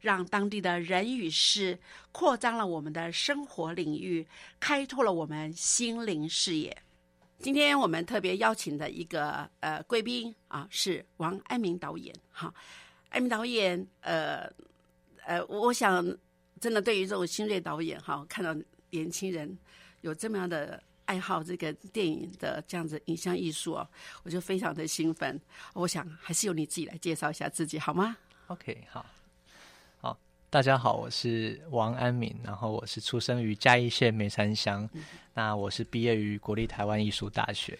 让当地的人与事扩张了我们的生活领域，开拓了我们心灵视野。今天我们特别邀请的一个呃贵宾啊，是王安民导演。哈，安民导演，呃呃，我想真的对于这种新锐导演哈，看到年轻人有这么样的爱好这个电影的这样子影像艺术哦，我就非常的兴奋。我想还是由你自己来介绍一下自己好吗？OK，好。大家好，我是王安敏，然后我是出生于嘉义县梅山乡，那我是毕业于国立台湾艺术大学，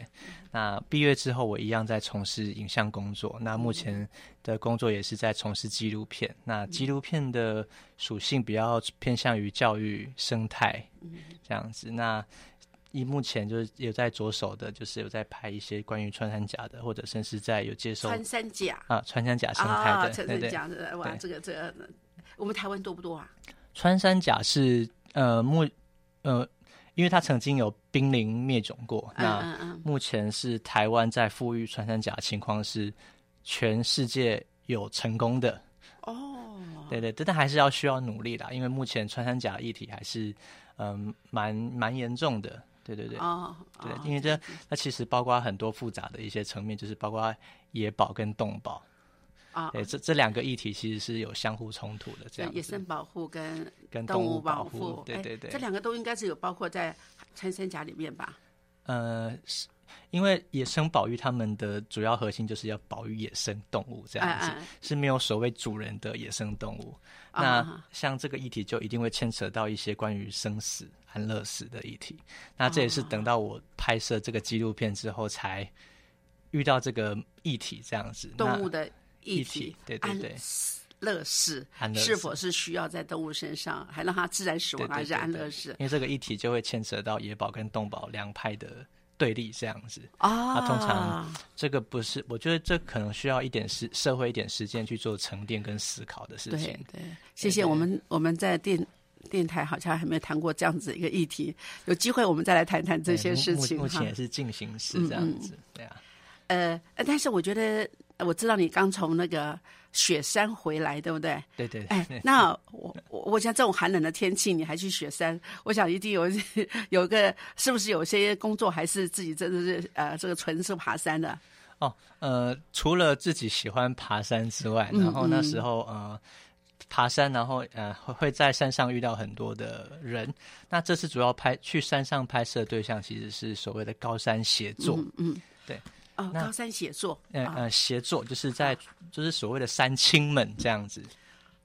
那毕业之后我一样在从事影像工作，那目前的工作也是在从事纪录片，那纪录片的属性比较偏向于教育生态这样子，那以目前就是有在着手的，就是有在拍一些关于穿山甲的，或者甚至在有接受穿山甲。啊穿山甲生态的，穿山甲的哇，这个这个。我们台湾多不多啊？穿山甲是呃目呃，因为它曾经有濒临灭种过。那目前是台湾在富裕穿山甲情况是全世界有成功的哦。对对，但还是要需要努力啦，因为目前穿山甲议题还是嗯蛮蛮严重的。对对对，哦，对，因为这那其实包括很多复杂的一些层面，就是包括野保跟动保。啊，对，这这两个议题其实是有相互冲突的，这样野生保护跟跟动物保护，对对对，这两个都应该是有包括在穿山甲里面吧？呃，是因为野生保育他们的主要核心就是要保育野生动物，这样子是没有所谓主人的野生动物。那像这个议题就一定会牵扯到一些关于生死安乐死的议题。那这也是等到我拍摄这个纪录片之后才遇到这个议题，这样子动物的。议题对对对，乐死是否是需要在动物身上，还让它自然死亡，还是安乐死？因为这个议题就会牵扯到野保跟动保两派的对立，这样子啊。通常这个不是，我觉得这可能需要一点时社会一点时间去做沉淀跟思考的事情。对，谢谢我们我们在电电台好像还没有谈过这样子一个议题，有机会我们再来谈谈这些事情。目前也是进行时这样子，对啊。呃，但是我觉得。我知道你刚从那个雪山回来，对不对？对对。哎，那我我我想这种寒冷的天气，你还去雪山，我想一定有 有一个，是不是有些工作还是自己真的是呃，这个纯是爬山的？哦，呃，除了自己喜欢爬山之外，然后那时候呃，爬山，然后呃会在山上遇到很多的人。那这次主要拍去山上拍摄对象其实是所谓的高山协作，嗯，对。高山协作，呃呃，协作就是在就是所谓的山青们这样子，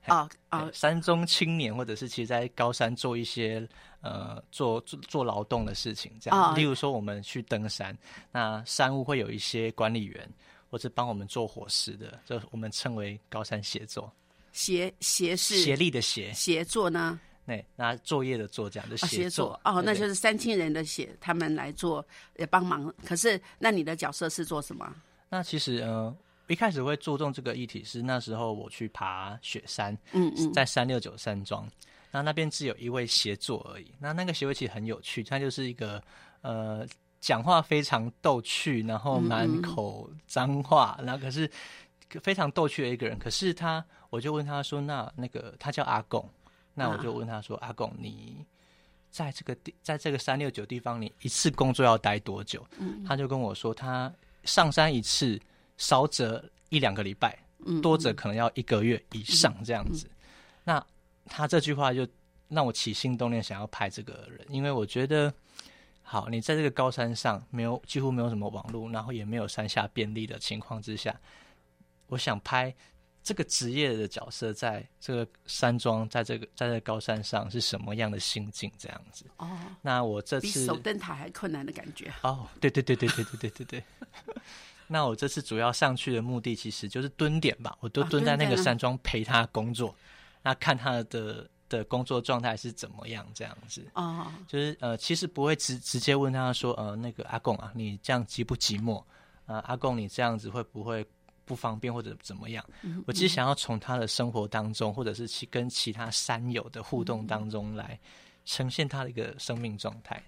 啊啊，山中青年或者是其实在高山做一些呃做做做劳动的事情，这样，例如说我们去登山，那山务会有一些管理员。或者帮我们做伙食的，就我们称为高山协作。协协是协力的协，协作呢？那那作业的作这样的协作哦，那就是三亲人的协，他们来做也帮忙。可是那你的角色是做什么？那其实呃，一开始会注重这个议题是那时候我去爬雪山，嗯嗯，在三六九山庄，那那边只有一位协作而已。那那个协会其实很有趣，他就是一个呃，讲话非常逗趣，然后满口脏话，然后可是非常逗趣的一个人。可是他，我就问他说：“那那个他叫阿贡。”那我就问他说：“阿贡，你在这个地，在这个三六九地方，你一次工作要待多久？”他就跟我说：“他上山一次，少则一两个礼拜，多则可能要一个月以上这样子。”那他这句话就让我起心动念，想要拍这个人，因为我觉得，好，你在这个高山上，没有几乎没有什么网络，然后也没有山下便利的情况之下，我想拍。这个职业的角色，在这个山庄，在这个在这个高山上是什么样的心境？这样子哦。那我这次比守灯塔还困难的感觉。哦，对对对对对对对对对。那我这次主要上去的目的，其实就是蹲点吧。我都蹲在那个山庄陪他工作，那看他的的工作状态是怎么样，这样子。哦。就是呃，其实不会直直接问他说，呃，那个阿贡啊，你这样寂不寂寞？啊，阿贡，你这样子会不会？不方便或者怎么样，我其实想要从他的生活当中，或者是其跟其他山友的互动当中来呈现他的一个生命状态。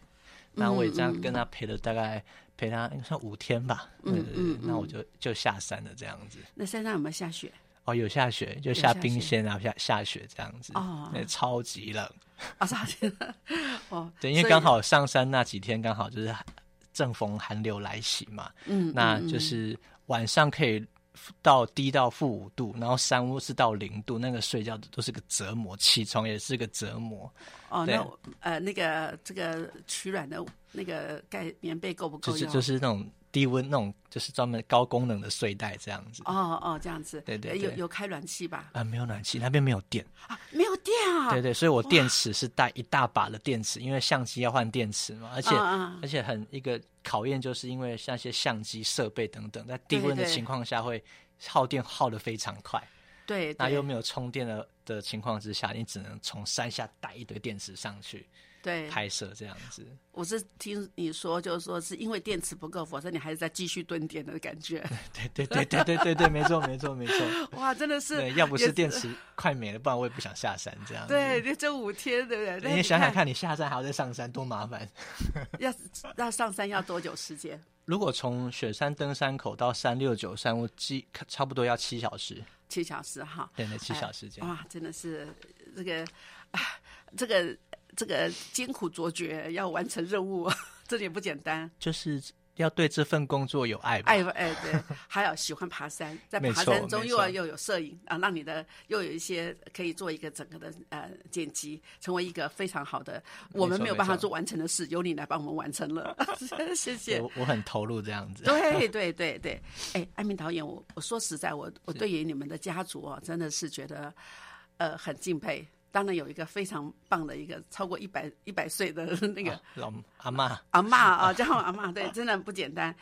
那我也这样跟他陪了大概陪他算五天吧。嗯嗯，那我就就下山了这样子。那山上有没有下雪？哦，有下雪，就下冰线啊，下下雪这样子。哦，超级冷啊，超级冷。哦，对，因为刚好上山那几天刚好就是正逢寒流来袭嘛。嗯，那就是晚上可以。到低到负五度，然后山屋是到零度，那个睡觉都是个折磨，起床也是个折磨。哦，那呃，那个这个取暖的那个盖棉被够不够？就是就是那种低温那种，就是专门高功能的睡袋这样子。哦哦，这样子。对对，有有开暖气吧？啊，没有暖气，那边没有电啊，没有电啊。对对，所以我电池是带一大把的电池，因为相机要换电池嘛，而且而且很一个考验，就是因为像一些相机设备等等，在低温的情况下会。耗电耗的非常快，对，那又没有充电的的情况之下，你只能从山下带一堆电池上去，对，拍摄这样子。我是听你说，就是说是因为电池不够，否则你还是在继续蹲点的感觉。对对对对对对对，没错没错没错。哇，真的是，要不是电池快没了，不然我也不想下山这样。对，就这五天，对不对？你想想看，你下山还要再上山，多麻烦。要要上山要多久时间？如果从雪山登山口到三六九山屋，基差不多要七小时。七小时哈，对，那七小时这样。哇，真的是这个，这个这个艰苦卓绝，要完成任务，这点不简单。就是。要对这份工作有爱，爱哎对，还有喜欢爬山，在爬山中又要又有摄影啊，让你的又有一些可以做一个整个的呃剪辑，成为一个非常好的。我们没有办法做完成的事，由你来帮我们完成了，谢谢。我我很投入这样子。对对对对，哎，艾明导演，我我说实在，我我对于你们的家族哦，真的是觉得呃很敬佩。当然有一个非常棒的一个超过一百一百岁的 那个老阿妈阿妈啊，叫阿妈，对，真的不简单。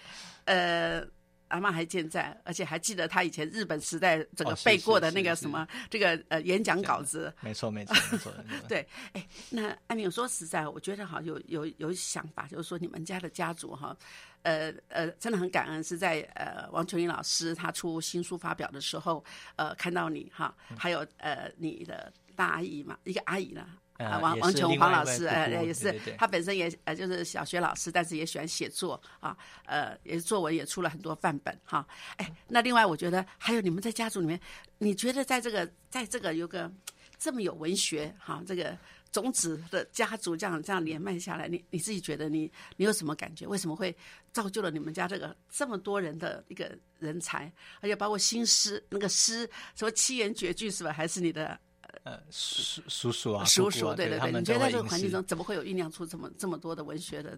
呃，阿妈还健在，而且还记得他以前日本时代整个背过的那个什么这个呃演讲稿子。没错，没错，没错。对，哎，那艾明说实在，我觉得哈有有有想法，就是说你们家的家族哈，呃呃，真的很感恩，是在呃王琼英老师他出新书发表的时候，呃看到你哈，还有呃你的。大阿姨嘛，一个阿姨呢，啊，王王琼黄老师，呃，也是，他本身也呃就是小学老师，但是也喜欢写作啊，呃，也作文也出了很多范本哈。哎，那另外我觉得还有你们在家族里面，你觉得在这个在这个有个这么有文学哈这个种子的家族这样这样连麦下来，你你自己觉得你你有什么感觉？为什么会造就了你们家这个这么多人的一个人才，而且包括新诗那个诗什么七言绝句是吧？还是你的？呃，叔叔叔啊，叔叔，对对对，你觉得在这个环境中，怎么会有酝酿出这么这么多的文学的？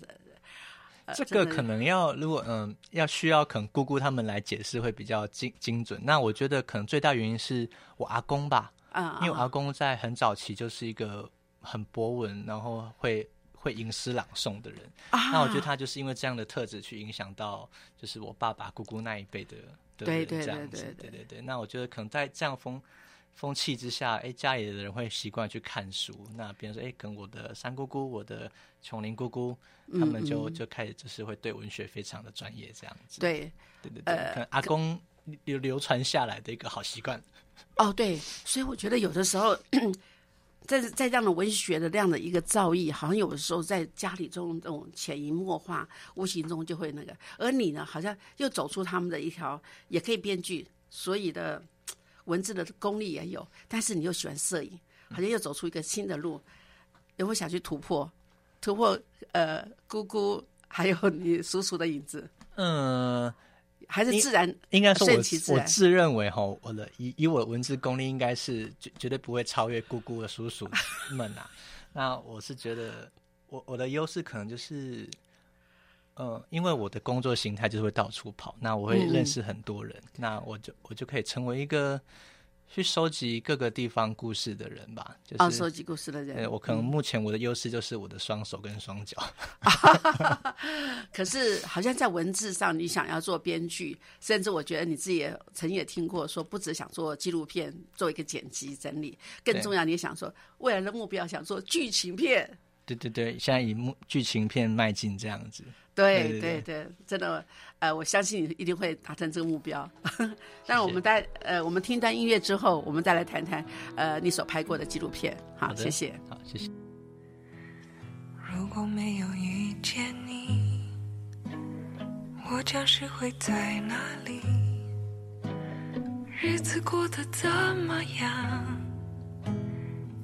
这个可能要，如果嗯，要需要可能姑姑他们来解释会比较精精准。那我觉得可能最大原因是我阿公吧，啊，因为我阿公在很早期就是一个很博文，然后会。会吟诗朗诵的人。那我觉得他就是因为这样的特质去影响到，就是我爸爸、姑姑那一辈的的人这样子。对对对。那我觉得可能在这样风风气之下，哎，家里的人会习惯去看书。那比如说，哎，跟我的三姑姑、我的琼林姑姑，他们就就开始就是会对文学非常的专业这样子。对对对对。可能阿公流流传下来的一个好习惯。哦，对，所以我觉得有的时候。在在这样的文学的这样的一个造诣，好像有的时候在家里中这种潜移默化，无形中就会那个。而你呢，好像又走出他们的一条，也可以编剧，所以的文字的功力也有。但是你又喜欢摄影，好像又走出一个新的路，有没有想去突破？突破呃，姑姑还有你叔叔的影子？嗯。还是自然，应该说，我我自认为哈，我的以以我的文字功力，应该是绝绝对不会超越姑姑的叔叔们啊。那我是觉得，我我的优势可能就是，呃，因为我的工作形态就是会到处跑，那我会认识很多人，那我就我就可以成为一个。去收集各个地方故事的人吧，就是收集故事的人。我可能目前我的优势就是我的双手跟双脚。可是好像在文字上，你想要做编剧，甚至我觉得你自己也曾经也听过说，不只想做纪录片，做一个剪辑整理，更重要，你也想说未来的目标想做剧情片。对对对，现在以幕剧情片迈进这样子。对对对，真的，呃，我相信你一定会达成这个目标。但我们在呃，我们听一段音乐之后，我们再来谈谈呃，你所拍过的纪录片。好，谢谢。好，谢谢。如果没有遇见你，我将是会在哪里？日子过得怎么样？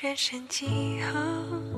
人生几何？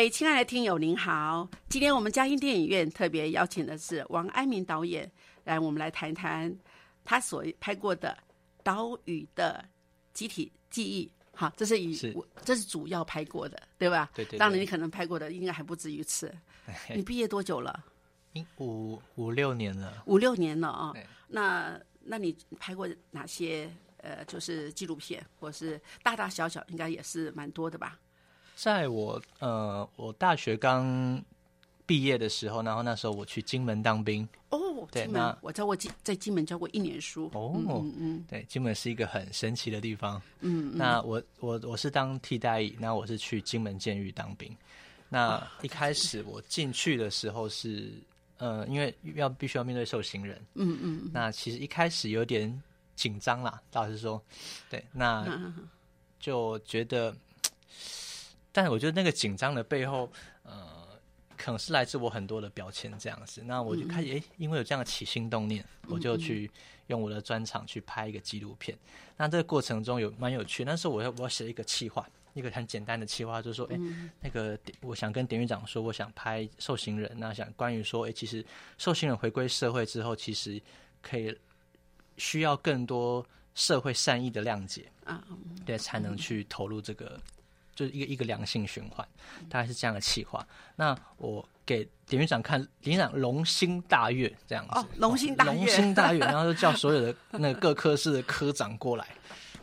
位亲爱的听友，您好！今天我们嘉兴电影院特别邀请的是王安民导演，来我们来谈谈他所拍过的岛屿的集体记忆。好，这是以我这是主要拍过的，对吧？对对。当然，你可能拍过的应该还不止于此。你毕业多久了？五五六年了。五六年了啊！那那你拍过哪些呃，就是纪录片，或是大大小小，应该也是蛮多的吧？在我呃，我大学刚毕业的时候，然后那时候我去金门当兵。哦，对，那我在我金在金门教过一年书。哦，嗯嗯，对，金门是一个很神奇的地方。嗯，那我我我是当替代役，那我是去金门监狱当兵。那一开始我进去的时候是，呃，因为要必须要面对受刑人。嗯嗯。那其实一开始有点紧张啦，老实说，对，那就觉得，但是我觉得那个紧张的背后，呃。可能是来自我很多的标签这样子，那我就开始哎，因为有这样的起心动念，我就去用我的专场去拍一个纪录片。那这个过程中有蛮有趣，那时候我要我要写一个企划，一个很简单的企划，就是说，哎，那个我想跟典狱长说，我想拍受刑人，那想关于说，哎，其实受刑人回归社会之后，其实可以需要更多社会善意的谅解啊，对，才能去投入这个。就是一个一个良性循环，大概是这样的气话。那我给典狱长看，典狱长龙心大悦这样子，龙心大龙心大悦，然后就叫所有的那个各科室的科长过来。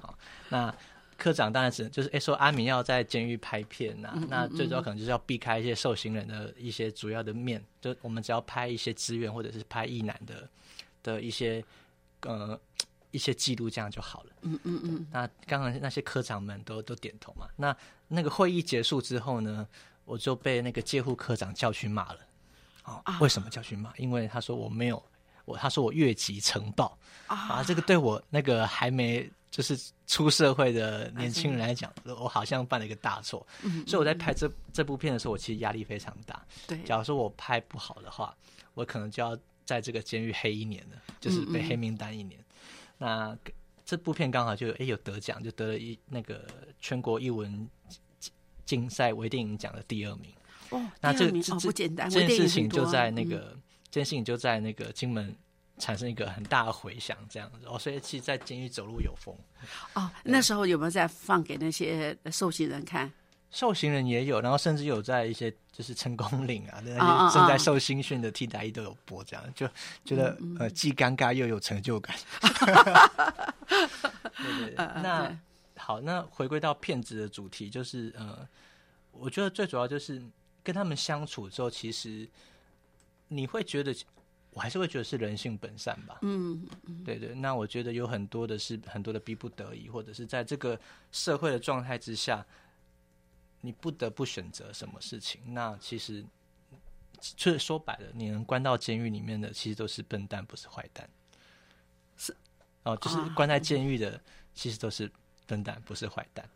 好，那科长当然只能就是哎说阿明要在监狱拍片呐，那最主要可能就是要避开一些受刑人的一些主要的面，就我们只要拍一些资源或者是拍义男的的一些呃。一些记录这样就好了。嗯嗯嗯。那刚刚那些科长们都都点头嘛。那那个会议结束之后呢，我就被那个戒护科长叫去骂了。哦，为什么叫去骂？因为他说我没有我，他说我越级呈报啊。这个对我那个还没就是出社会的年轻人来讲，我好像犯了一个大错。嗯。所以我在拍这这部片的时候，我其实压力非常大。对。假如说我拍不好的话，我可能就要在这个监狱黑一年了，就是被黑名单一年。那这部片刚好就哎有得奖，就得了一那个全国译文竞赛微电影奖的第二名。哦，那这这不简单，这件事情就在那个这件事情就在那个金门产生一个很大的回响，这样子哦，所以其实，在监狱走路有风。哦，那时候有没有在放给那些受刑人看？受刑人也有，然后甚至有在一些就是成功岭啊，那些正在受新训的替代役都有播，这样就觉得呃既尴尬又有成就感。对 对，那好，那回归到骗子的主题，就是呃，我觉得最主要就是跟他们相处之后，其实你会觉得，我还是会觉得是人性本善吧。嗯嗯，对对，那我觉得有很多的是很多的逼不得已，或者是在这个社会的状态之下。你不得不选择什么事情？那其实，就是说白了，你能关到监狱里面的，其实都是笨蛋，不是坏蛋。是哦，就是关在监狱的，其实都是笨蛋，不是坏蛋。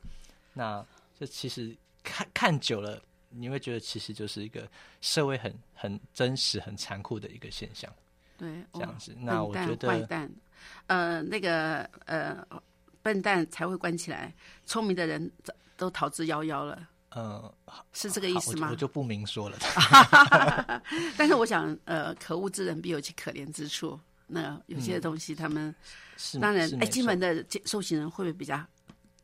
那这其实看看久了，你会觉得其实就是一个社会很很真实、很残酷的一个现象。对，这样子。那我觉得坏蛋，呃，那个呃，笨蛋才会关起来，聪明的人都逃之夭夭了。呃，是这个意思吗？我就不明说了。但是我想，呃，可恶之人必有其可怜之处。那有些东西，他们是当然，哎，金门的受刑人会不会比较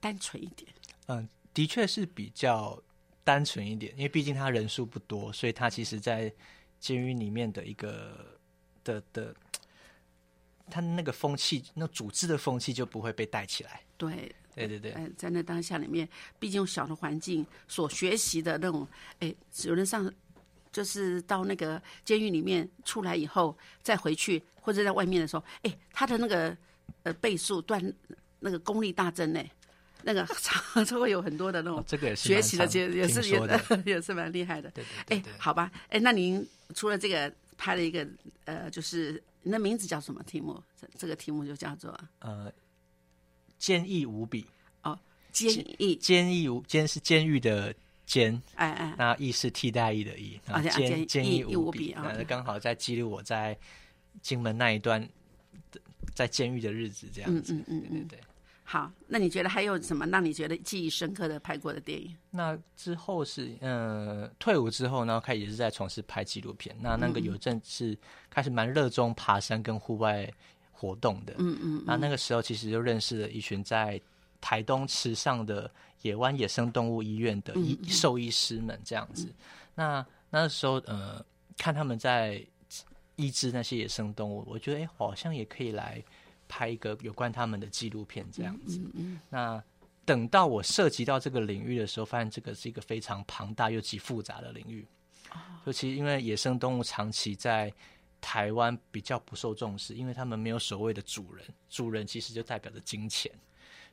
单纯一点？嗯，的确是比较单纯一点，因为毕竟他人数不多，所以他其实，在监狱里面的一个的的，他那个风气，那组织的风气就不会被带起来。对。对对对，哎在那当下里面，毕竟小的环境所学习的那种，哎，有人上就是到那个监狱里面出来以后，再回去或者在外面的时候，哎，他的那个呃倍数断那个功力大增呢，那个 常常会有很多的那种这个学习的，也也是 也也是蛮厉害的。对对对，哎，好吧，哎，那您除了这个拍了一个呃，就是你的名字叫什么题目？这这个题目就叫做呃。坚毅无比。哦，坚毅。坚毅无坚是监狱的坚，哎哎，那毅是替代役的义，啊坚坚毅无比。啊，那刚好在记录我在金门那一段在监狱的日子，这样子，嗯嗯嗯对。好，那你觉得还有什么让你觉得记忆深刻的拍过的电影？那之后是呃退伍之后，然后开始也是在从事拍纪录片。那那个有阵是开始蛮热衷爬山跟户外。活动的。嗯嗯。那那个时候其实就认识了一群在台东池上的野湾野生动物医院的医兽医师们，这样子。那那时候呃，看他们在医治那些野生动物，我觉得哎，好像也可以来拍一个有关他们的纪录片这样子。嗯嗯。那等到我涉及到这个领域的时候，发现这个是一个非常庞大又极复杂的领域。尤其因为野生动物长期在台湾比较不受重视，因为他们没有所谓的主人，主人其实就代表着金钱，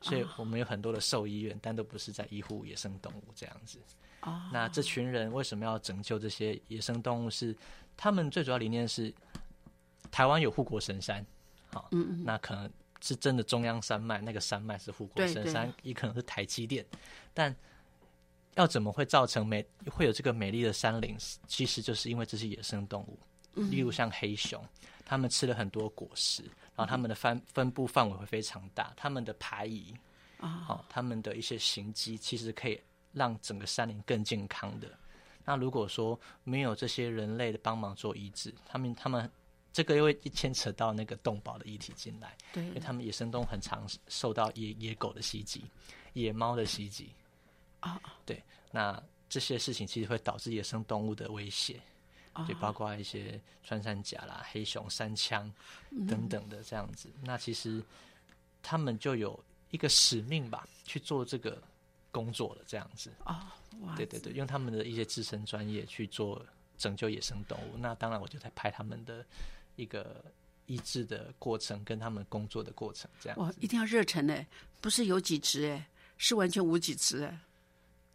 所以我们有很多的兽医院，但都不是在医护野生动物这样子。那这群人为什么要拯救这些野生动物？是他们最主要理念是台湾有护国神山，好，那可能是真的中央山脉，那个山脉是护国神山，也可能是台积电，但。要怎么会造成美会有这个美丽的山林？其实就是因为这些野生动物，例如像黑熊，它们吃了很多果实，然后它们的分分布范围会非常大，它们的排遗啊，好，它们的一些行迹，其实可以让整个山林更健康的。那如果说没有这些人类的帮忙做医治，他们他们这个又会牵扯到那个动保的议题进来，对，因为他们野生动物很常受到野野狗的袭击，野猫的袭击。啊，对，那这些事情其实会导致野生动物的威胁，就包括一些穿山甲啦、黑熊、山枪等等的这样子。那其实他们就有一个使命吧，去做这个工作了，这样子。哦，对对对，用他们的一些自身专业去做拯救野生动物。那当然，我就在拍他们的一个医治的过程，跟他们工作的过程，这样。哇，一定要热忱哎，不是有几只哎，是完全无几只哎。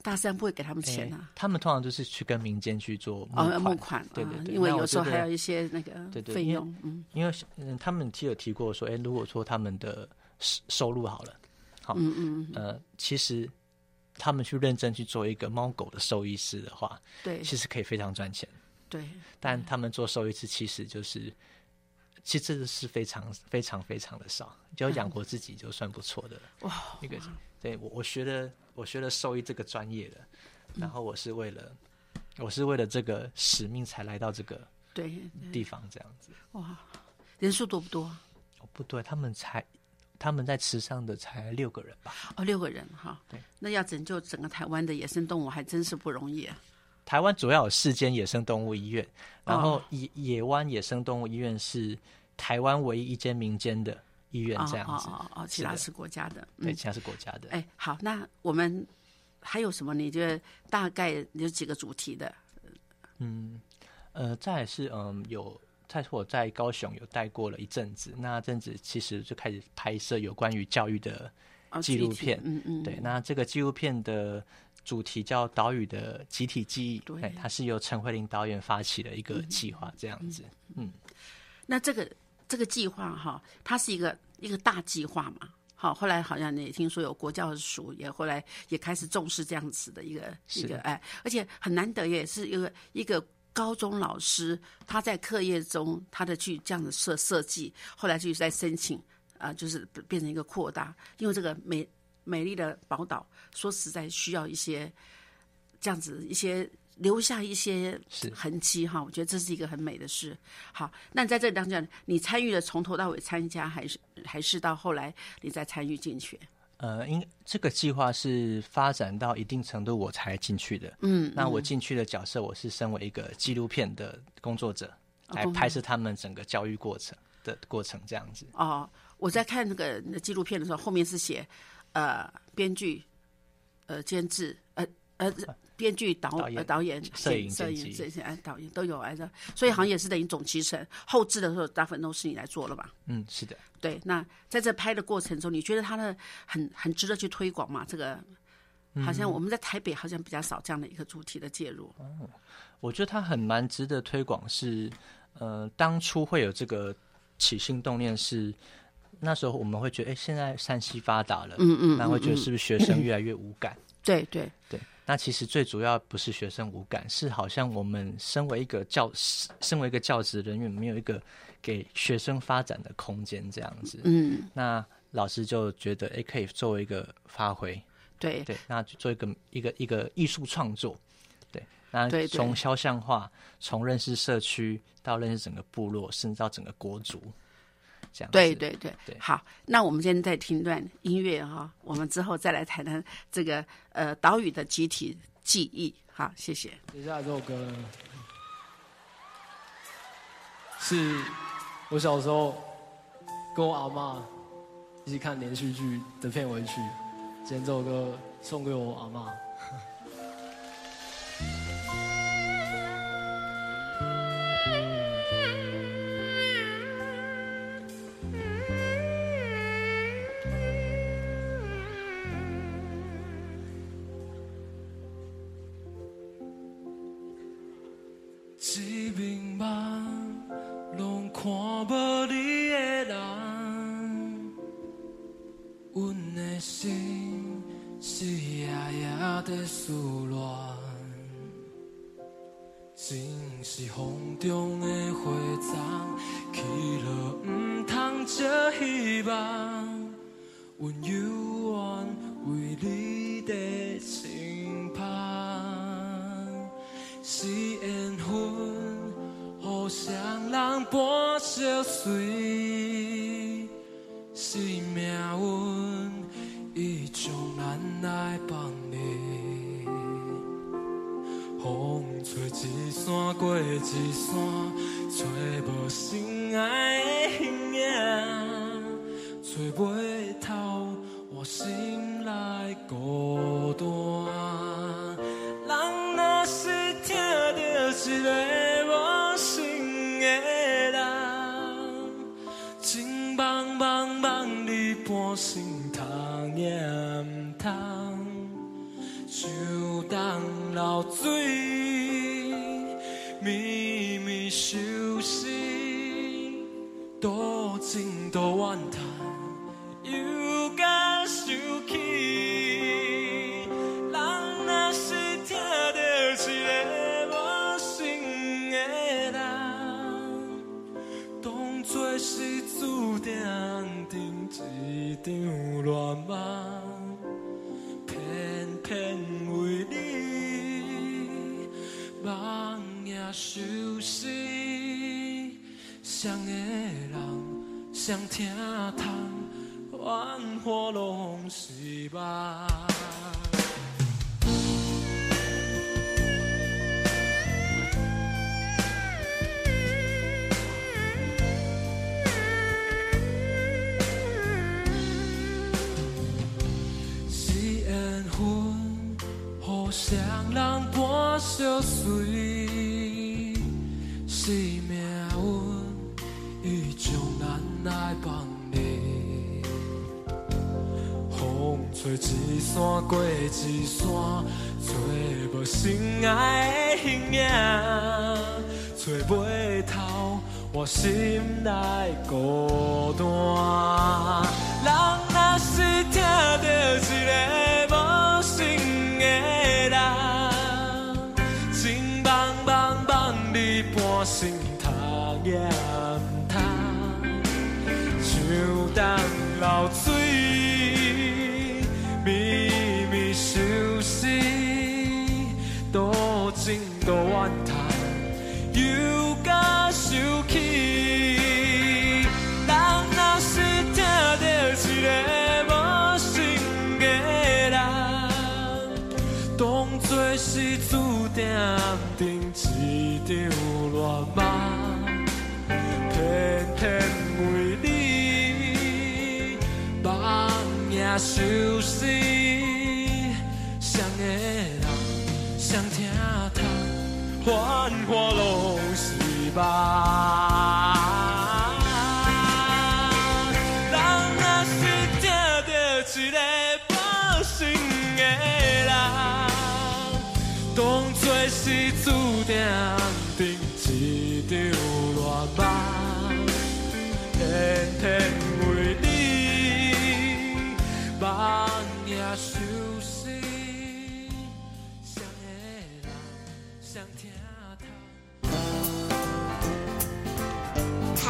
大山不会给他们钱啊，他们通常就是去跟民间去做募款，对对对，因为有时候还有一些那个费用，嗯，因为嗯，他们其实有提过说，哎，如果说他们的收收入好了，好，嗯嗯嗯，呃，其实他们去认真去做一个猫狗的兽医师的话，对，其实可以非常赚钱，对，但他们做兽医师其实就是，其实这个是非常非常非常的少，就养活自己就算不错的了，哇，一个。对我，我学的，我学的兽医这个专业的，然后我是为了，我是为了这个使命才来到这个对地方这样子。哇，人数多不多？哦，不对，他们才他们在池上的才六个人吧？哦，六个人哈。对，那要拯救整个台湾的野生动物还真是不容易啊。台湾主要有四间野生动物医院，然后野野湾野生动物医院是台湾唯一一间民间的。医院这样子，哦哦，其他是国家的，对，其他是国家的。哎，好，那我们还有什么？你觉得大概有几个主题的？嗯，呃，再是嗯，有在我在高雄有待过了一阵子，那阵子其实就开始拍摄有关于教育的纪录片，嗯嗯，对，那这个纪录片的主题叫《岛屿的集体记忆》，对，它是由陈慧琳导演发起的一个计划，这样子，嗯，那这个。这个计划哈，它是一个一个大计划嘛。好，后来好像你也听说有国教署也后来也开始重视这样子的一个一个哎，而且很难得也是一个一个高中老师他在课业中他的去这样子设设计，后来就在申请啊，就是变成一个扩大，因为这个美美丽的宝岛说实在需要一些这样子一些。留下一些痕迹哈，我觉得这是一个很美的事。好，那在这当中，你参与了从头到尾参加，还是还是到后来你再参与进去？呃，因这个计划是发展到一定程度我才进去的。嗯，那我进去的角色，我是身为一个纪录片的工作者，来拍摄他们整个教育过程的过程这样子。哦，我在看那个纪录片的时候，后面是写呃编剧、呃监制、呃呃。编剧、导呃导演、摄影、摄影这些哎，导演都有来着，所以好像也是等于总集成。后置的时候，大部分都是你来做了吧？嗯，是的。对，那在这拍的过程中，你觉得它的很很值得去推广吗？这个好像我们在台北好像比较少这样的一个主题的介入。哦，我觉得它很蛮值得推广。是呃，当初会有这个起心动念，是那时候我们会觉得，哎，现在山西发达了，嗯嗯，那会觉得是不是学生越来越无感？对对对。那其实最主要不是学生无感，是好像我们身为一个教，身为一个教职人员，没有一个给学生发展的空间这样子。嗯，那老师就觉得，哎，可以作为一个发挥。对对，那做一个一个一个艺术创作。对，那从肖像画，从认识社区到认识整个部落，甚至到整个国族。这样。对对对对。好，那我们今天再听段音乐哈，我们之后再来谈谈这个呃岛屿的集体记忆。好，谢谢。接下来这首歌是我小时候跟我阿妈一起看连续剧的片尾曲。今天这首歌送给我阿妈。when 汝的情旁，是缘分互相人般相随是命运伊将咱来绑定。风吹一山过一山找无心爱的形影找不到，我心里孤单。人若是听到一个陌生的人，情茫茫，你半生痛也痛，就当流水。我偏偏为你忙也休息想听痛，怨火拢是梦。人伴相随。一山过一山，找无心爱的形影，找袂透我心内孤单。人若是听到一个心头念头，就当老子。相思。繁华拢是梦，人若是听到一个无心的人，当作是注定定一场乱梦，偏偏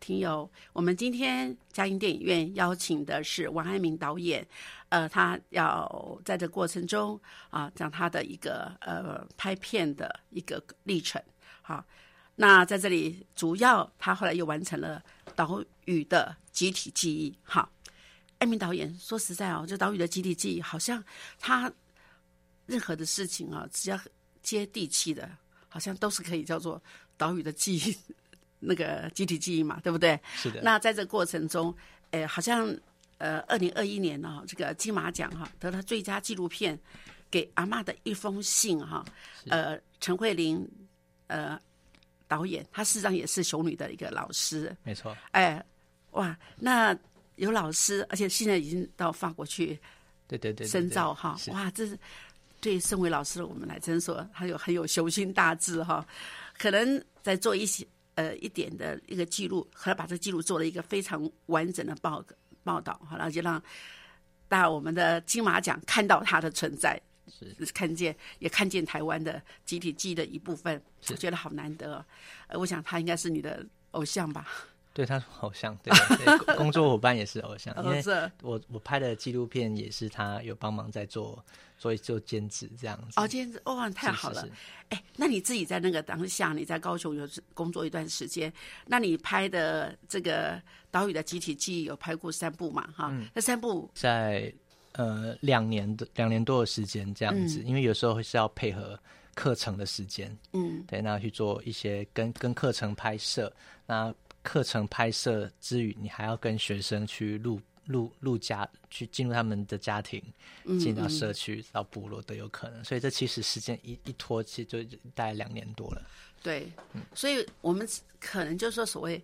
听友，我们今天佳音电影院邀请的是王爱明导演，呃，他要在这过程中啊，讲他的一个呃拍片的一个历程。好，那在这里主要他后来又完成了岛屿的集体记忆。好。艾明导演说实在哦，这岛屿的集体记忆，好像他任何的事情啊，只要接地气的，好像都是可以叫做岛屿的记忆，那个集体记忆嘛，对不对？是的。那在这过程中，呃，好像呃，二零二一年呢，这个金马奖哈得了最佳纪录片，给阿妈的一封信哈，呃，陈慧琳呃导演，他事实上也是熊女的一个老师，没错。哎，哇，那。有老师，而且现在已经到法国去，对对对，深造哈，哇，这是对身为老师的我们来真说，他有很有雄心大志哈，可能在做一些呃一点的一个记录，后来把这个记录做了一个非常完整的报报道，好了，就让大我们的金马奖看到他的存在，是。看见也看见台湾的集体记忆的一部分，我觉得好难得，呃，我想他应该是你的偶像吧。对他是偶像，对 工作伙伴也是偶像，因为我我拍的纪录片也是他有帮忙在做，做做兼职这样子。哦，兼职哇，太好了！哎，那你自己在那个当下，你在高雄有工作一段时间，那你拍的这个岛屿的集体记忆有拍过三部嘛？哈，那三部在呃两年的两年多的时间这样子，因为有时候是要配合课程的时间，嗯，对，那去做一些跟跟课程拍摄，那。课程拍摄之余，你还要跟学生去录录录家，去进入他们的家庭，进到社区到部落都有可能。所以这其实时间一一拖，其实就大概两年多了。对，所以我们可能就说所谓。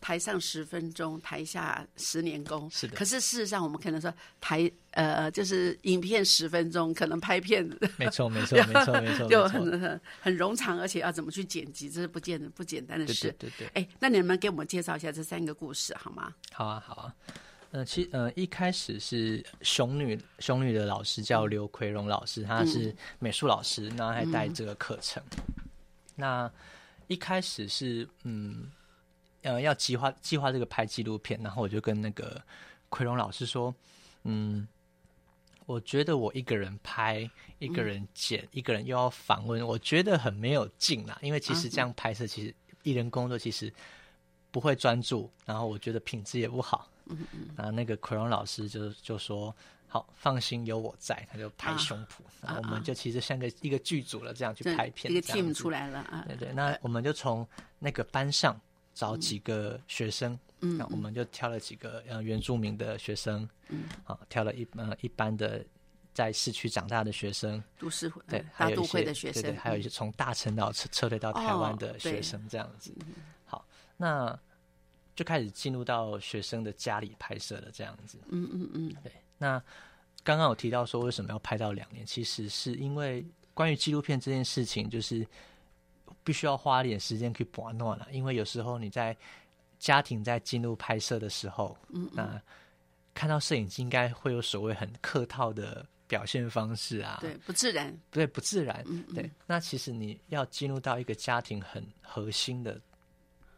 台上十分钟，台下十年功。是的。可是事实上，我们可能说台呃，就是影片十分钟，可能拍片。没错，没错，没错，没错。就 很很很冗长，而且要怎么去剪辑，这是不简不简单的事。对对对。哎，那你们给我们介绍一下这三个故事好吗？好啊，好啊。呃，其呃一开始是熊女熊女的老师叫刘奎荣老师，他是美术老师，然后还带这个课程。那一开始是嗯。呃，要计划计划这个拍纪录片，然后我就跟那个奎龙老师说，嗯，我觉得我一个人拍，一个人剪，一个人又要访问，我觉得很没有劲啦。因为其实这样拍摄，其实艺人工作其实不会专注，然后我觉得品质也不好。嗯嗯。然后那个奎龙老师就就说：“好，放心，有我在。”他就拍胸脯，然后我们就其实像个一个剧组了，这样去拍片，一个 team 出来了啊。对对，那我们就从那个班上。找几个学生，嗯，我们就挑了几个呃原住民的学生，嗯，啊，挑了一呃一般的在市区长大的学生，都市对，还有一些的学生，对对，还有一些从大陈岛撤撤退到台湾的学生这样子。好，那就开始进入到学生的家里拍摄了这样子。嗯嗯嗯，对。那刚刚有提到说为什么要拍到两年，其实是因为关于纪录片这件事情，就是。必须要花一点时间去把弄了，因为有时候你在家庭在进入拍摄的时候，嗯，那看到摄影机应该会有所谓很客套的表现方式啊，对，不自然，对，不自然，对。那其实你要进入到一个家庭很核心的，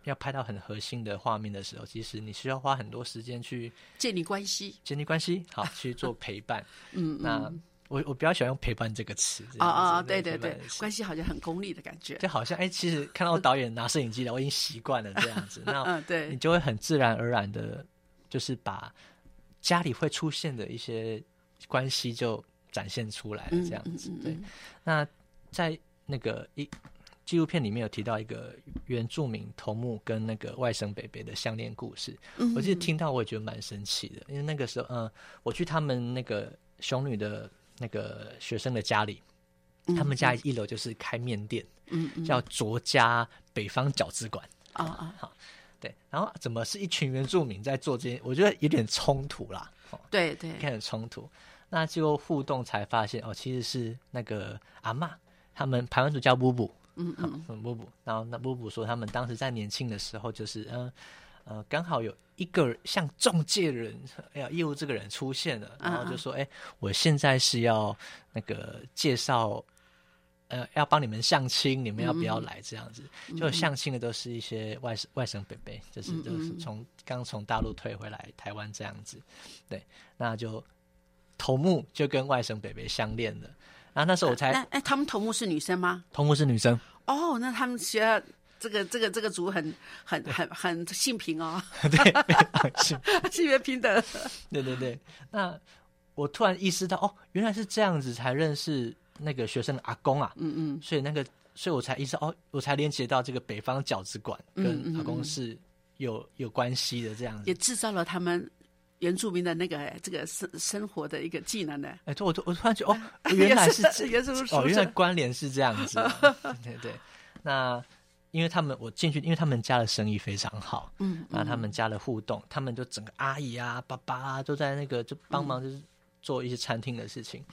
要拍到很核心的画面的时候，其实你需要花很多时间去建立关系，建立关系，好去做陪伴，嗯，那。我我比较喜欢用陪伴这个词。哦哦，对对对，关系好像很功利的感觉。就好像哎，其实看到导演拿摄影机了，我已经习惯了这样子。那嗯，对，你就会很自然而然的，就是把家里会出现的一些关系就展现出来了这样子。对。那在那个一纪录片里面有提到一个原住民头目跟那个外甥北北的相恋故事。嗯。我记得听到我也觉得蛮神奇的，因为那个时候嗯，我去他们那个熊女的。那个学生的家里，他们家一楼就是开面店，嗯嗯，叫卓家北方饺子馆啊啊，好，对，然后怎么是一群原住民在做这些？我觉得有点冲突啦，对对，开始冲突，那就互动才发现哦，其实是那个阿妈，他们排湾族叫布布，嗯。嗯，布布，然后那布布说他们当时在年轻的时候就是嗯。呃，刚好有一个像中介人 哎呀业务这个人出现了，然后就说：“哎，我现在是要那个介绍，呃，要帮你们相亲，你们要不要来？这样子，就相亲的都是一些外省外省北北，就是就是从刚从大陆退回来台湾这样子，对，那就头目就跟外省北北相恋了。然后那时候我才，哎，他们头目是女生吗？头目是女生。哦，那他们学校。这个这个这个族很很很很性平哦，对，性 性别平等。对对对，那我突然意识到，哦，原来是这样子才认识那个学生的阿公啊，嗯嗯，所以那个，所以我才意识到，哦，我才连接到这个北方饺子馆跟阿公是有有关系的，这样子也制造了他们原住民的那个这个生生活的一个技能呢。哎，我我突然觉得，哦，原来是原是哦，原来关联是这样子，对对，那。因为他们我进去，因为他们家的生意非常好，嗯，那他们家的互动，他们就整个阿姨啊、爸爸啊都在那个就帮忙，就是做一些餐厅的事情。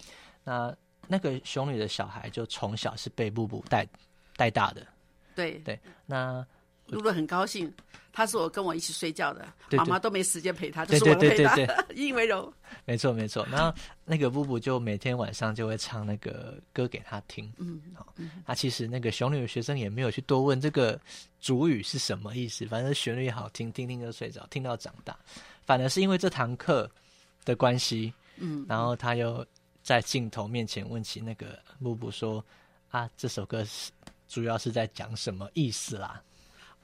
那那个熊女的小孩就从小是被布布带带大的，对对，那。露露很高兴，他是我跟我一起睡觉的，妈妈都没时间陪他，就是我陪他，引以 为荣。没错没错，然后那个布布就每天晚上就会唱那个歌给他听。嗯，好，他其实那个熊女的学生也没有去多问这个主语是什么意思，反正旋律好听，听听就睡着，听到长大。反而是因为这堂课的关系，嗯，然后他又在镜头面前问起那个布布说：“啊，这首歌是主要是在讲什么意思啦？”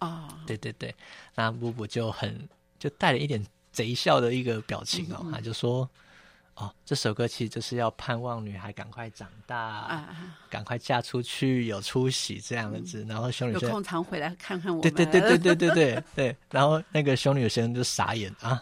啊，对对对，那布布就很就带了一点贼笑的一个表情哦，他就说：“哦，这首歌其实就是要盼望女孩赶快长大，赶快嫁出去有出息这样的子。”然后修女有空常回来看看我。对对对对对对对对。然后那个修女先生就傻眼啊，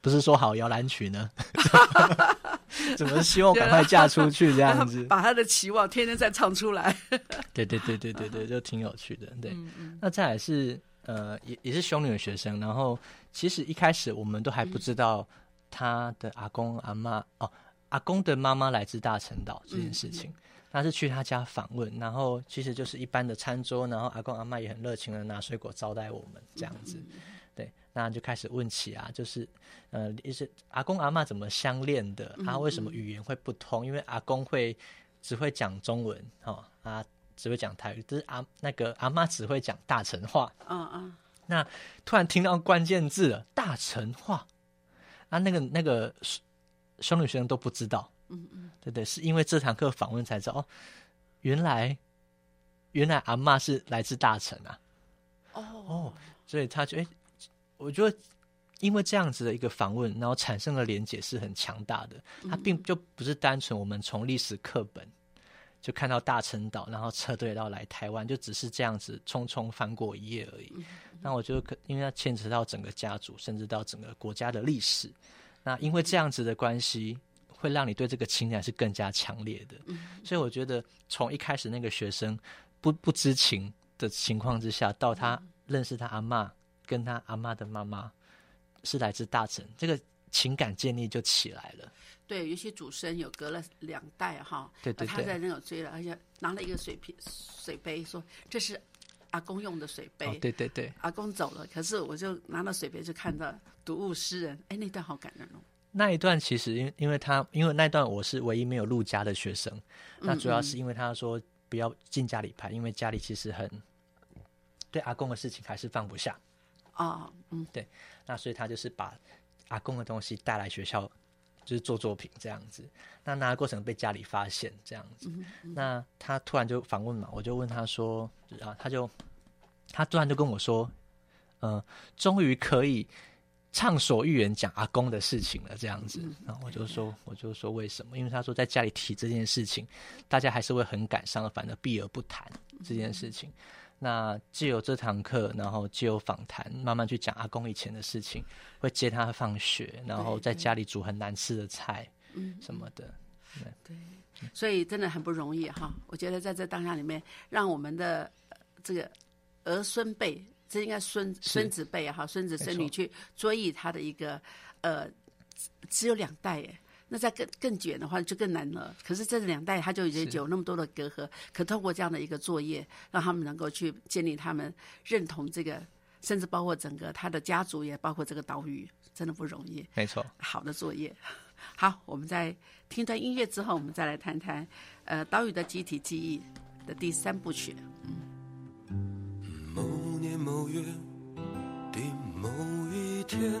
不是说好摇篮曲呢？怎么希望赶快嫁出去这样子？把他的期望天天再唱出来。对对对对对对，就挺有趣的。对，那再来是呃，也也是修女的学生。然后其实一开始我们都还不知道他的阿公阿妈哦，阿公的妈妈来自大陈岛这件事情。他是去他家访问，然后其实就是一般的餐桌，然后阿公阿妈也很热情的拿水果招待我们这样子。那就开始问起啊，就是，呃，是阿公阿妈怎么相恋的？他为什么语言会不通？因为阿公会只会讲中文，哦，啊，只会讲台语，就是阿那个阿妈只会讲大城话。嗯嗯。那突然听到关键字了，大城话，啊，那个那个兄女学生都不知道。嗯嗯。对对，是因为这堂课访问才知道，哦，原来原来阿妈是来自大城啊。哦哦，所以他就哎。我觉得，因为这样子的一个访问，然后产生的连结是很强大的。它并就不是单纯我们从历史课本就看到大陈岛，然后撤退到来台湾，就只是这样子匆匆翻过一页而已。那我觉得，可因为它牵扯到整个家族，甚至到整个国家的历史。那因为这样子的关系，会让你对这个情感是更加强烈的。所以我觉得，从一开始那个学生不不知情的情况之下，到他认识他阿妈。跟他阿妈的妈妈是来自大城，这个情感建立就起来了。对，有些主生有隔了两代哈，对对对，他在那种追了，而且拿了一个水瓶水杯，说这是阿公用的水杯。对对对，阿公走了，可是我就拿了水杯就看到睹物诗人，哎，那段好感人哦。那一段其实因因为他因为那段我是唯一没有入家的学生，那主要是因为他说不要进家里拍，因为家里其实很对阿公的事情还是放不下。啊，嗯，对，那所以他就是把阿公的东西带来学校，就是做作品这样子。那拿的过程被家里发现这样子，那他突然就访问嘛，我就问他说，啊，他就他突然就跟我说，嗯，终于可以畅所欲言讲阿公的事情了这样子。然后我就说，我就说为什么？因为他说在家里提这件事情，大家还是会很感伤，反而避而不谈这件事情。那既有这堂课，然后既有访谈，慢慢去讲阿公以前的事情，会接他放学，然后在家里煮很难吃的菜，嗯，什么的，对，所以真的很不容易哈。我觉得在这当下里面，让我们的这个儿孙辈，这应该孙孙子辈哈，孙子孙女去追忆他的一个呃，只有两代耶。那再更更卷的话就更难了。可是这两代他就已经有那么多的隔阂，可透过这样的一个作业，让他们能够去建立他们认同这个甚至包括整个他的家族，也包括这个岛屿，真的不容易。没错，好的作业。好，我们在听段音乐之后，我们再来谈谈呃岛屿的集体记忆的第三部曲。嗯，某年某月的某一天，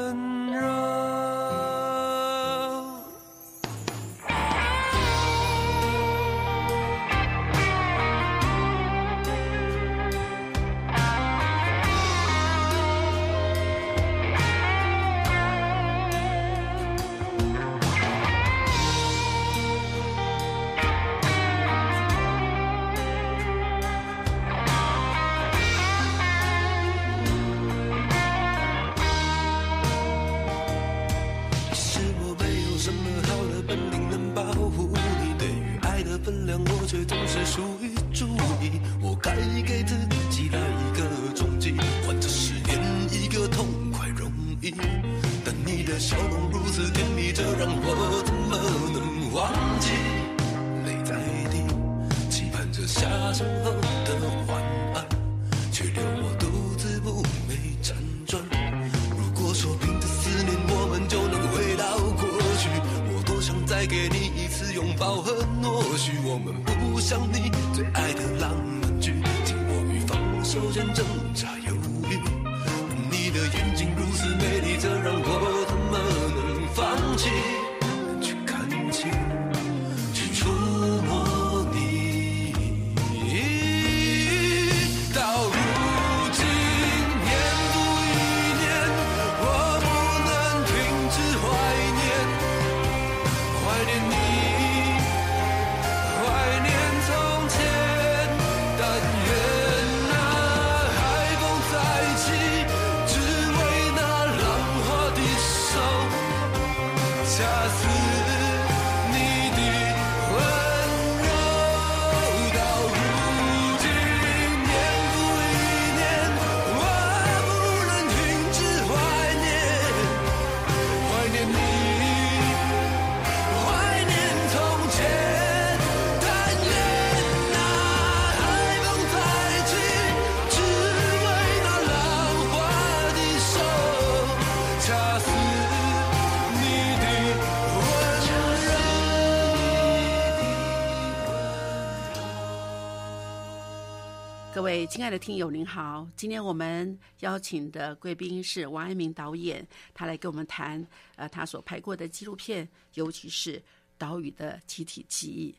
位亲爱的听友，您好！今天我们邀请的贵宾是王爱明导演，他来跟我们谈呃他所拍过的纪录片，尤其是岛屿的集体记忆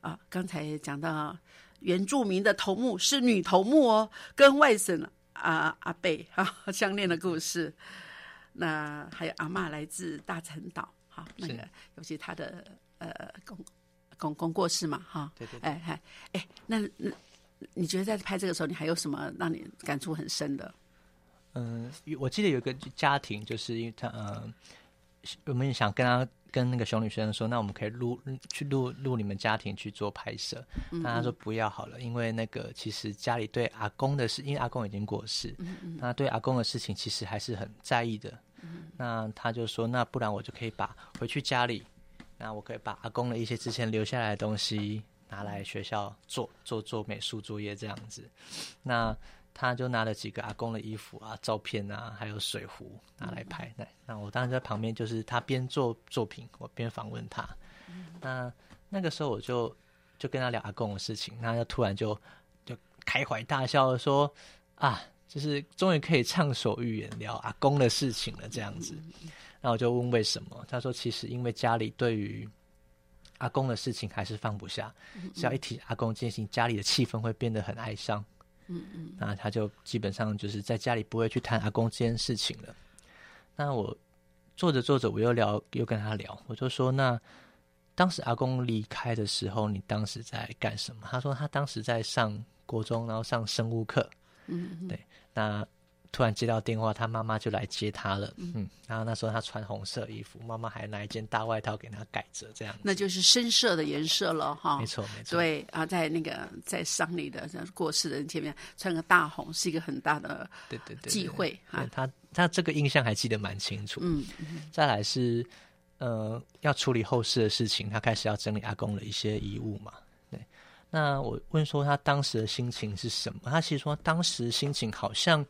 啊。刚才讲到原住民的头目是女头目哦，跟外甥啊阿贝哈相恋的故事。那还有阿妈来自大陈岛，好那个尤其他的呃公公公过世嘛哈，对对，哎哎哎那那。你觉得在拍这个时候，你还有什么让你感触很深的？嗯，我记得有个家庭，就是因为他，呃，我们想跟他跟那个熊女生说，那我们可以录去录录你们家庭去做拍摄，但他说不要好了，因为那个其实家里对阿公的事，因为阿公已经过世，那对阿公的事情其实还是很在意的。那他就说，那不然我就可以把回去家里，那我可以把阿公的一些之前留下来的东西。拿来学校做做做美术作业这样子。那他就拿了几个阿公的衣服啊、照片啊，还有水壶拿来拍。那那我当时在旁边，就是他边做作品，我边访问他。那那个时候我就就跟他聊阿公的事情，那他就突然就就开怀大笑的说：“啊，就是终于可以畅所欲言聊阿公的事情了。”这样子。那我就问为什么？他说：“其实因为家里对于阿公的事情还是放不下，只要一提阿公这件家里的气氛会变得很哀伤。”嗯嗯，那他就基本上就是在家里不会去谈阿公这件事情了。那我做着做着，我又聊，又跟他聊，我就说：“那当时阿公离开的时候，你当时在干什么？”他说：“他当时在上国中，然后上生物课。”嗯，对，那。突然接到电话，他妈妈就来接他了。嗯，然后那时候他穿红色衣服，妈妈还拿一件大外套给他盖着，这样。那就是深色的颜色了，哈。没错，没错。对啊，在那个在丧礼的过世的人前面穿个大红，是一个很大的对对对忌讳哈。他他这个印象还记得蛮清楚。嗯嗯。再来是呃，要处理后事的事情，他开始要整理阿公的一些遗物嘛。对。那我问说他当时的心情是什么？他其实说当时心情好像。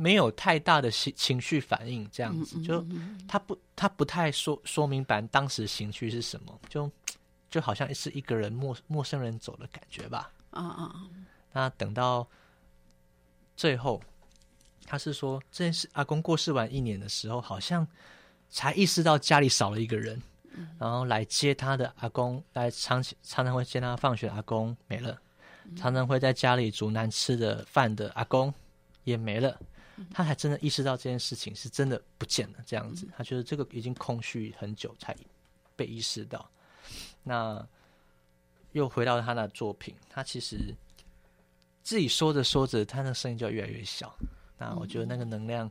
没有太大的情情绪反应，这样子就他不他不太说说明白当时情绪是什么，就就好像是一个人陌陌生人走的感觉吧。啊啊！那等到最后，他是说这件事阿公过世完一年的时候，好像才意识到家里少了一个人，然后来接他的阿公来常常常会接他放学，阿公没了，常常会在家里煮难吃的饭的阿公也没了。他还真的意识到这件事情是真的不见了，这样子，他觉得这个已经空虚很久才被意识到。那又回到他的作品，他其实自己说着说着，他的声音就越来越小。那我觉得那个能量，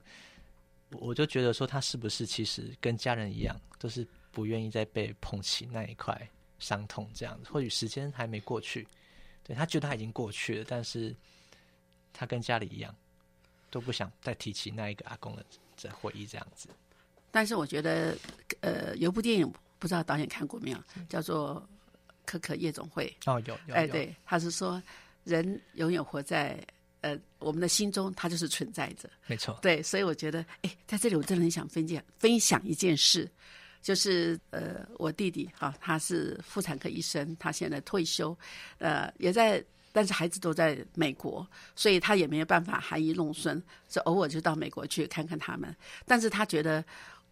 我就觉得说他是不是其实跟家人一样，都是不愿意再被捧起那一块伤痛这样子。或许时间还没过去，对他觉得他已经过去了，但是他跟家里一样。都不想再提起那一个阿公的这回忆这样子，但是我觉得，呃，有部电影不知道导演看过没有，叫做《可可夜总会》哦，有，有哎，对，他是说人永远活在呃我们的心中，他就是存在着，没错，对，所以我觉得，哎，在这里我真的很想分享分享一件事，就是呃，我弟弟哈，他是妇产科医生，他现在退休，呃，也在。但是孩子都在美国，所以他也没有办法含饴弄孙，就偶尔就到美国去看看他们。但是他觉得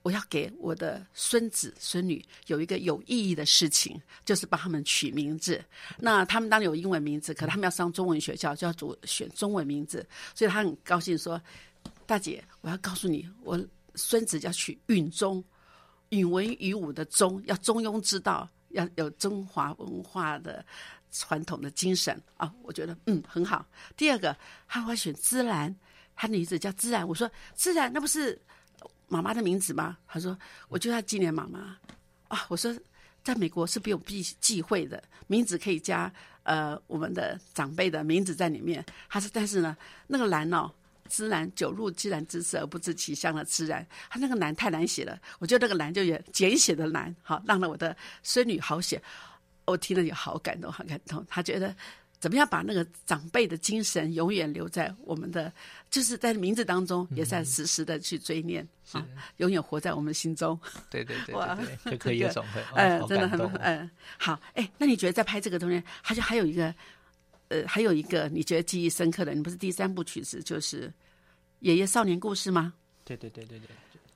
我要给我的孙子孙女有一个有意义的事情，就是帮他们取名字。那他们当然有英文名字，可他们要上中文学校，就要主选中文名字。所以他很高兴说：“大姐，我要告诉你，我孙子要取允中，允文允武的中，要中庸之道，要有中华文化的。”传统的精神啊，我觉得嗯很好。第二个，他会选芝兰，他的名字叫芝兰。我说芝兰，那不是妈妈的名字吗？他说，我就要纪念妈妈啊。我说，在美国是不有避忌讳的，名字可以加呃我们的长辈的名字在里面。他说，但是呢，那个兰哦，芝兰久入自然之色而不知其香的芝兰，他那个兰太难写了。我觉得那个兰就也简写的兰，好让了我的孙女好写。我听了有好感动，好感动。他觉得怎么样把那个长辈的精神永远留在我们的，就是在名字当中，也在时时的去追念啊，永远活在我们心中。对对对对对，可以一种会，嗯，真的很嗯好。哎，那你觉得在拍这个东西，他就还有一个呃，还有一个你觉得记忆深刻的？你不是第三部曲子就是《爷爷少年故事》吗？对对对对对。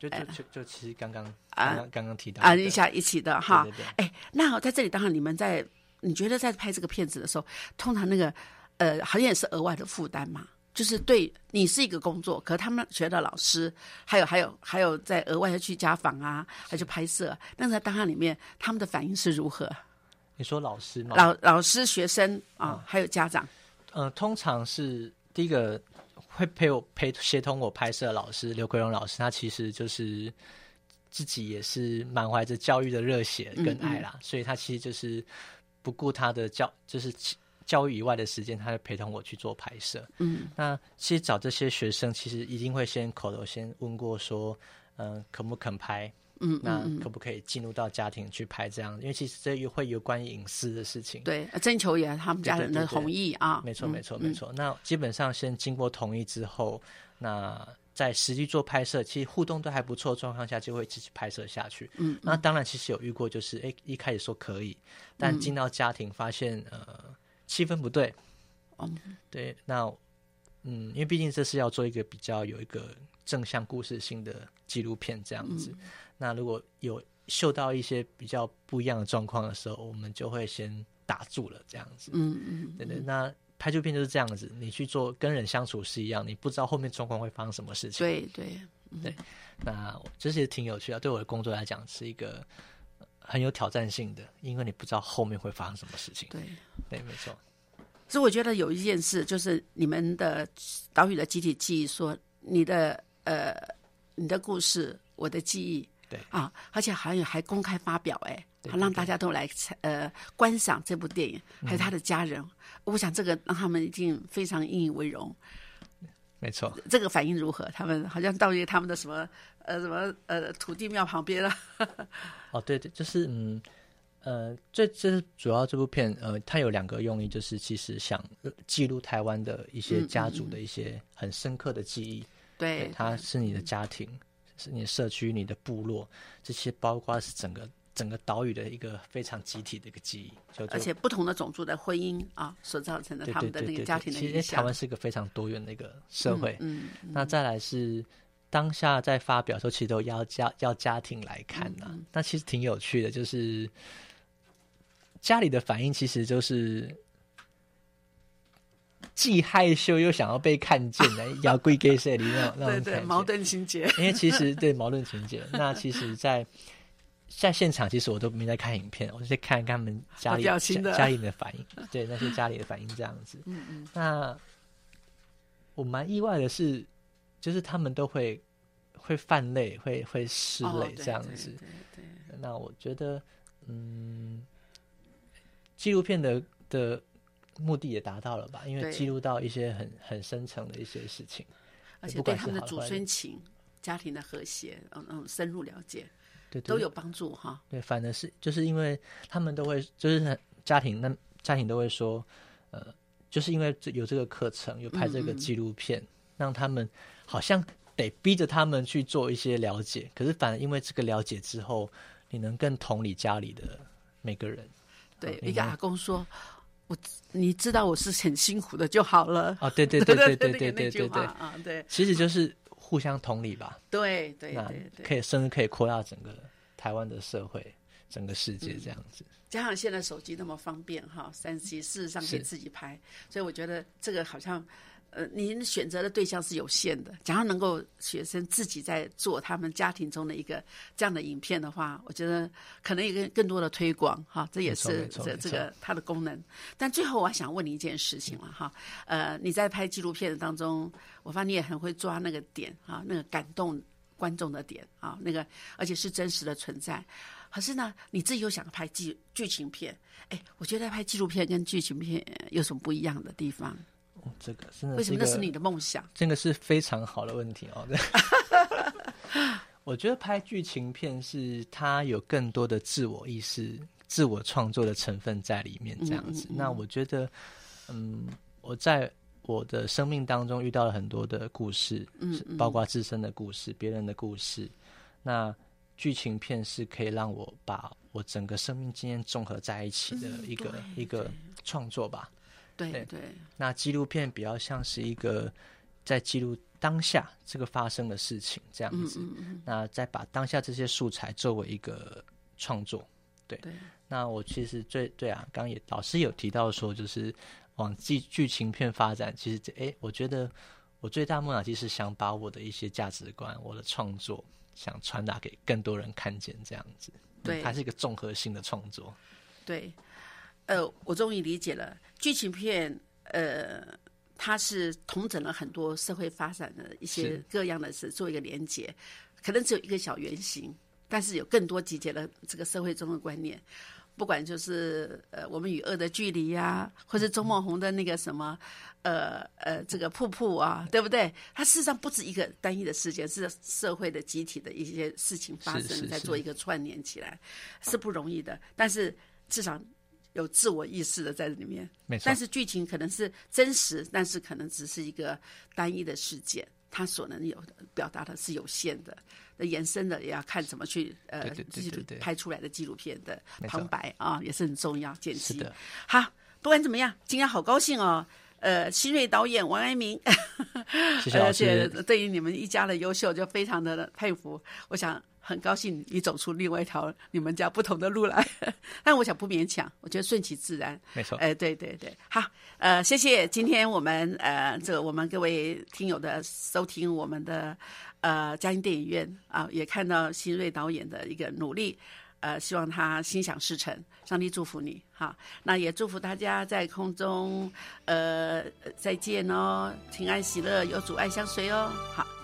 就就就就其实刚刚啊刚刚刚提到啊一下一起的哈，哎，那在这里当然你们在你觉得在拍这个片子的时候，通常那个呃好像也是额外的负担嘛，就是对你是一个工作，可他们学的老师还有还有还有在额外要去家访啊，还去拍摄，那在档案里面他们的反应是如何？你说老师吗？老老师、学生啊，还有家长，呃，通常是第一个。会陪我陪协同我拍摄的老师刘奎荣老师，他其实就是自己也是满怀着教育的热血跟爱啦，所以他其实就是不顾他的教，就是教育以外的时间，他就陪同我去做拍摄。嗯，那其实找这些学生，其实一定会先口头先问过说，嗯，肯不肯拍？嗯，那可不可以进入到家庭去拍这样？因为其实这又会有关于隐私的事情。对，征求也他们家人的同意啊。没错，没错，没错。那基本上先经过同意之后，那在实际做拍摄，其实互动都还不错状况下，就会继续拍摄下去。嗯，那当然，其实有遇过，就是哎，一开始说可以，但进到家庭发现呃气氛不对。嗯，对，那嗯，因为毕竟这是要做一个比较有一个正向故事性的纪录片这样子。那如果有嗅到一些比较不一样的状况的时候，我们就会先打住了，这样子。嗯嗯，对对。那拍纪录片就是这样子，你去做跟人相处是一样，你不知道后面状况会发生什么事情。对对对。那这些挺有趣的，对我的工作来讲是一个很有挑战性的，因为你不知道后面会发生什么事情。对对，没错。所以我觉得有一件事，就是你们的岛屿的集体记忆，说你的呃你的故事，我的记忆。对啊，而且好像还公开发表，哎，好让大家都来呃观赏这部电影，还有他的家人，我想这个让他们一定非常引以为荣。没错，这个反应如何？他们好像到一他们的什么呃什么呃土地庙旁边了。哦，对对，就是嗯呃，这这是主要这部片呃，它有两个用意，就是其实想记录台湾的一些家族的一些很深刻的记忆。对，它是你的家庭。是你的社区、你的部落，这些包括是整个整个岛屿的一个非常集体的一个记忆，就而且不同的种族的婚姻啊，所造成的他们的那个家庭的影响。其实台湾是一个非常多元的一个社会。嗯，那再来是当下在发表的时候，其实都要家要家庭来看呢。那其实挺有趣的，就是家里的反应，其实就是。既害羞又想要被看见的，要归给谁里那种那种对矛盾情节。因为其实对矛盾情节，那其实，在在现场，其实我都没在看影片，我就在看他们家里家里的反应，对那些家里的反应这样子。嗯嗯。那我蛮意外的是，就是他们都会会犯泪，会会拭泪这样子。对对。那我觉得，嗯，纪录片的的。目的也达到了吧？因为记录到一些很很深层的一些事情，而且对他们的祖孙情、家庭的和谐，嗯嗯，深入了解，对都有帮助哈。对，反而是就是因为他们都会，就是家庭那家庭都会说，呃，就是因为有这个课程，有拍这个纪录片，让他们好像得逼着他们去做一些了解。可是反而因为这个了解之后，你能更同理家里的每个人。对，一个阿公说。我你知道我是很辛苦的就好了啊，对对对对对对 对对对啊，对，其实就是互相同理吧。对对对，可以甚至可以扩大整个台湾的社会，整个世界这样子。加上现在手机那么方便哈，三 G 事实上可以自己拍，所以我觉得这个好像。呃，您选择的对象是有限的。假如能够学生自己在做他们家庭中的一个这样的影片的话，我觉得可能有更更多的推广哈，这也是这这个它的功能。但最后我还想问你一件事情了哈，呃，你在拍纪录片的当中，我发现你也很会抓那个点啊，那个感动观众的点啊，那个而且是真实的存在。可是呢，你自己又想拍剧剧情片，哎，我觉得拍纪录片跟剧情片有什么不一样的地方？这个真的为什么那是你的梦想？这个是非常好的问题哦。我觉得拍剧情片是它有更多的自我意识、自我创作的成分在里面，这样子。那我觉得，嗯，我在我的生命当中遇到了很多的故事，嗯，包括自身的故事、别人的故事。那剧情片是可以让我把我整个生命经验综合在一起的一个一个创作吧。对对，那纪录片比较像是一个在记录当下这个发生的事情这样子，那再把当下这些素材作为一个创作，对。那我其实最对啊，刚刚也老师有提到说，就是往剧剧情片发展，其实哎，我觉得我最大梦想其实想把我的一些价值观、我的创作想传达给更多人看见，这样子，对，它是一个综合性的创作，对。呃，我终于理解了，剧情片，呃，它是统整了很多社会发展的一些各样的事，做一个连接，可能只有一个小原型，但是有更多集结了这个社会中的观念。不管就是呃我们与恶的距离呀，或者周梦红的那个什么。呃呃，这个瀑布啊，对不对？它事实上不止一个单一的事件，是社会的集体的一些事情发生，在做一个串联起来，是不容易的。但是至少有自我意识的在里面，没错。但是剧情可能是真实，但是可能只是一个单一的事件，它所能有的表达的是有限的，那延伸的也要看怎么去呃记录拍出来的纪录片的旁白啊，也是很重要。剪辑好，不管怎么样，今天好高兴哦。呃，新锐导演王爱明，谢谢老师。对于你们一家的优秀，就非常的佩服。我想很高兴你走出另外一条你们家不同的路来，但我想不勉强，我觉得顺其自然。没错。哎，对对对，好，呃，谢谢今天我们呃，这我们各位听友的收听，我们的呃嘉音电影院啊，也看到新锐导演的一个努力。呃，希望他心想事成，上帝祝福你，哈。那也祝福大家在空中，呃，再见哦，平安喜乐，有主爱相随哦，好。